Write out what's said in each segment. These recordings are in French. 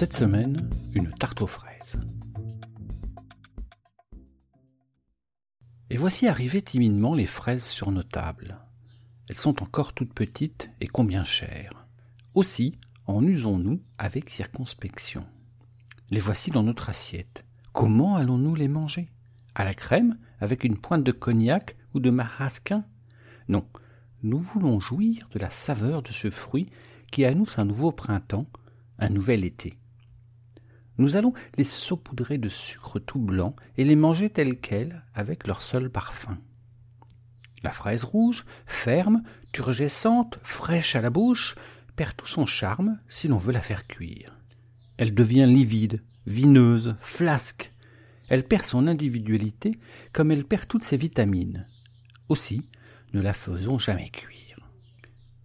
Cette semaine, une tarte aux fraises. Et voici arrivées timidement les fraises sur nos tables. Elles sont encore toutes petites et combien chères. Aussi en usons-nous avec circonspection. Les voici dans notre assiette. Comment allons-nous les manger? À la crème, avec une pointe de cognac ou de marasquin? Non, nous voulons jouir de la saveur de ce fruit qui annonce un nouveau printemps, un nouvel été. Nous allons les saupoudrer de sucre tout blanc et les manger telles quelles avec leur seul parfum. La fraise rouge, ferme, turgescente, fraîche à la bouche, perd tout son charme si l'on veut la faire cuire. Elle devient livide, vineuse, flasque. Elle perd son individualité comme elle perd toutes ses vitamines. Aussi, ne la faisons jamais cuire.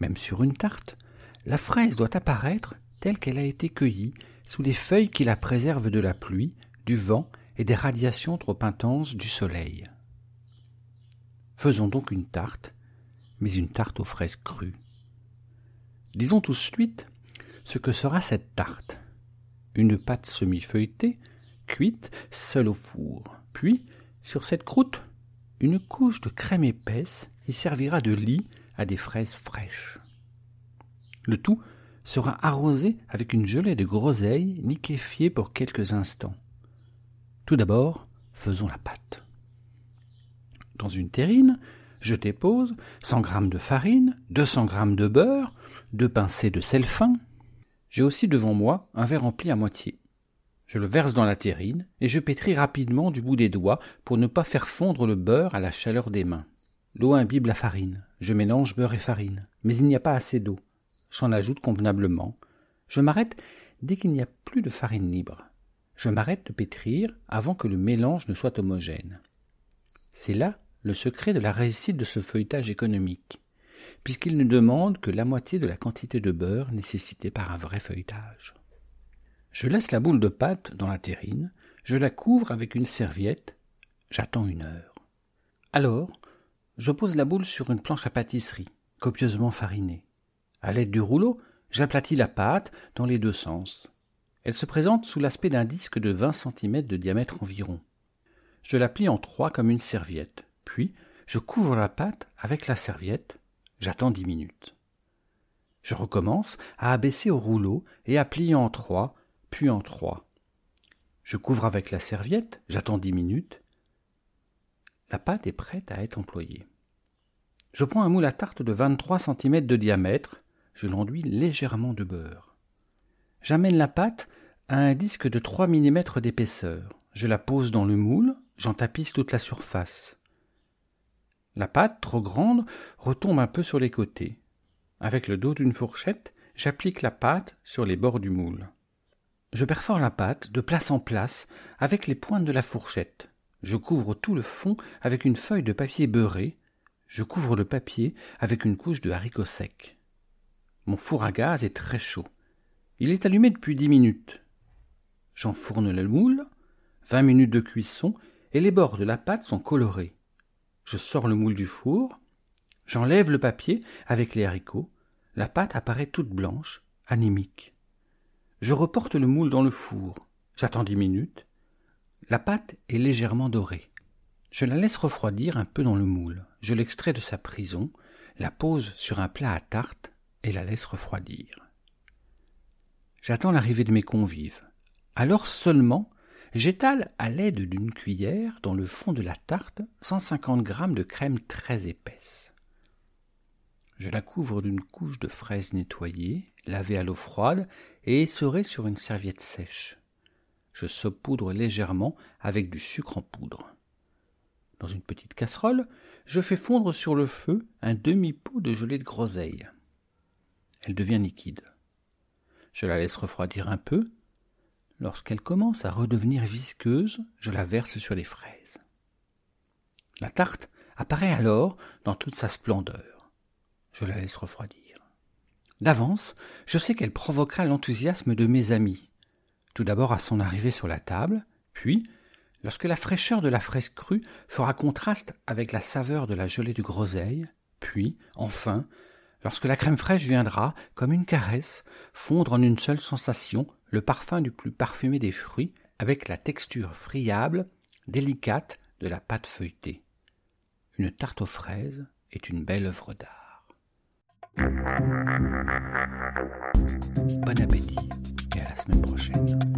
Même sur une tarte, la fraise doit apparaître telle qu'elle a été cueillie sous les feuilles qui la préservent de la pluie, du vent et des radiations trop intenses du soleil. Faisons donc une tarte, mais une tarte aux fraises crues. Disons tout de suite ce que sera cette tarte. Une pâte semi-feuilletée, cuite, seule au four. Puis, sur cette croûte, une couche de crème épaisse qui servira de lit à des fraises fraîches. Le tout sera arrosé avec une gelée de groseille liquéfiée pour quelques instants. Tout d'abord, faisons la pâte. Dans une terrine, je dépose 100 g de farine, 200 g de beurre, deux pincées de sel fin. J'ai aussi devant moi un verre rempli à moitié. Je le verse dans la terrine et je pétris rapidement du bout des doigts pour ne pas faire fondre le beurre à la chaleur des mains. L'eau imbibe la farine. Je mélange beurre et farine. Mais il n'y a pas assez d'eau j'en ajoute convenablement. Je m'arrête dès qu'il n'y a plus de farine libre. Je m'arrête de pétrir avant que le mélange ne soit homogène. C'est là le secret de la réussite de ce feuilletage économique, puisqu'il ne demande que la moitié de la quantité de beurre nécessitée par un vrai feuilletage. Je laisse la boule de pâte dans la terrine, je la couvre avec une serviette, j'attends une heure. Alors, je pose la boule sur une planche à pâtisserie, copieusement farinée. À l'aide du rouleau, j'aplatis la pâte dans les deux sens. Elle se présente sous l'aspect d'un disque de vingt centimètres de diamètre environ. Je la plie en trois comme une serviette, puis je couvre la pâte avec la serviette, j'attends dix minutes. Je recommence à abaisser au rouleau et à plier en trois, puis en trois. Je couvre avec la serviette, j'attends dix minutes. La pâte est prête à être employée. Je prends un moule à tarte de vingt-trois centimètres de diamètre, je l'enduis légèrement de beurre. J'amène la pâte à un disque de trois millimètres d'épaisseur. Je la pose dans le moule, j'en tapisse toute la surface. La pâte, trop grande, retombe un peu sur les côtés. Avec le dos d'une fourchette, j'applique la pâte sur les bords du moule. Je perfore la pâte de place en place avec les pointes de la fourchette. Je couvre tout le fond avec une feuille de papier beurré. Je couvre le papier avec une couche de haricots secs. Mon four à gaz est très chaud. Il est allumé depuis dix minutes. J'enfourne le moule, vingt minutes de cuisson, et les bords de la pâte sont colorés. Je sors le moule du four, j'enlève le papier avec les haricots, la pâte apparaît toute blanche, anémique. Je reporte le moule dans le four, j'attends dix minutes, la pâte est légèrement dorée. Je la laisse refroidir un peu dans le moule, je l'extrais de sa prison, la pose sur un plat à tarte, et la laisse refroidir. J'attends l'arrivée de mes convives. Alors seulement, j'étale à l'aide d'une cuillère dans le fond de la tarte 150 grammes de crème très épaisse. Je la couvre d'une couche de fraises nettoyées, lavées à l'eau froide et essorées sur une serviette sèche. Je saupoudre légèrement avec du sucre en poudre. Dans une petite casserole, je fais fondre sur le feu un demi-pot de gelée de groseille elle devient liquide. je la laisse refroidir un peu. Lorsqu'elle commence à redevenir visqueuse, je la verse sur les fraises. La tarte apparaît alors dans toute sa splendeur. Je la laisse refroidir. D'avance, je sais qu'elle provoquera l'enthousiasme de mes amis. Tout d'abord à son arrivée sur la table, puis, lorsque la fraîcheur de la fraise crue fera contraste avec la saveur de la gelée de groseille, puis, enfin, lorsque la crème fraîche viendra, comme une caresse, fondre en une seule sensation le parfum du plus parfumé des fruits avec la texture friable, délicate de la pâte feuilletée. Une tarte aux fraises est une belle œuvre d'art. Bon appétit et à la semaine prochaine.